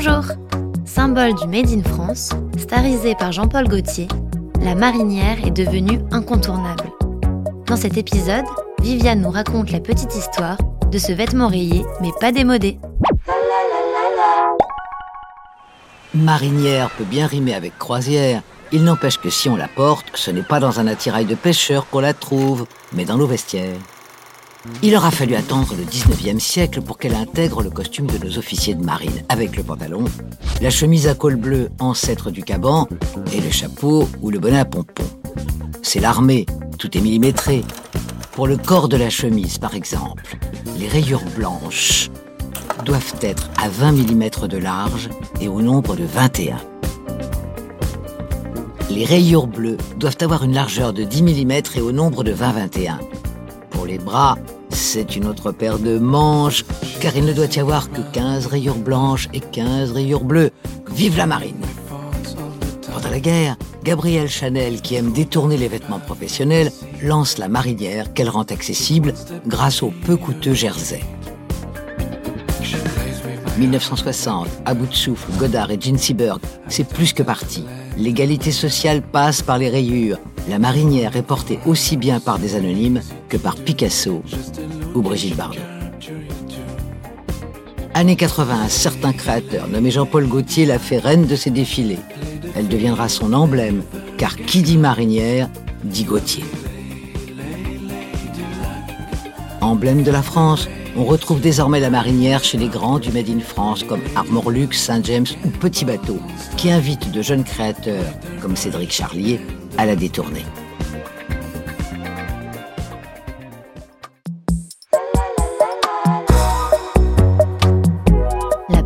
Bonjour Symbole du Made in France, starisée par Jean-Paul Gaultier, la marinière est devenue incontournable. Dans cet épisode, Viviane nous raconte la petite histoire de ce vêtement rayé mais pas démodé. Marinière peut bien rimer avec croisière. Il n'empêche que si on la porte, ce n'est pas dans un attirail de pêcheur qu'on la trouve, mais dans nos vestiaires. Il aura fallu attendre le 19e siècle pour qu'elle intègre le costume de nos officiers de marine, avec le pantalon, la chemise à col bleu, ancêtre du caban, et le chapeau ou le bonnet à pompons. C'est l'armée, tout est millimétré. Pour le corps de la chemise, par exemple, les rayures blanches doivent être à 20 mm de large et au nombre de 21. Les rayures bleues doivent avoir une largeur de 10 mm et au nombre de 20-21. Pour les bras, c'est une autre paire de manches, car il ne doit y avoir que 15 rayures blanches et 15 rayures bleues. Vive la marine Pendant la guerre, Gabrielle Chanel, qui aime détourner les vêtements professionnels, lance la marinière qu'elle rend accessible grâce au peu coûteux jersey. 1960, à bout de souffle, Godard et Gene Seberg, c'est plus que parti. L'égalité sociale passe par les rayures. La marinière est portée aussi bien par des anonymes que par Picasso ou Brigitte Bardot. Année 80, un certain créateur nommé Jean-Paul Gaultier l'a fait reine de ses défilés. Elle deviendra son emblème, car qui dit marinière dit Gaultier. Emblème de la France, on retrouve désormais la marinière chez les grands du Made in France comme Armor Lux, Saint-James ou Petit Bateau, qui invitent de jeunes créateurs comme Cédric Charlier à la détourner.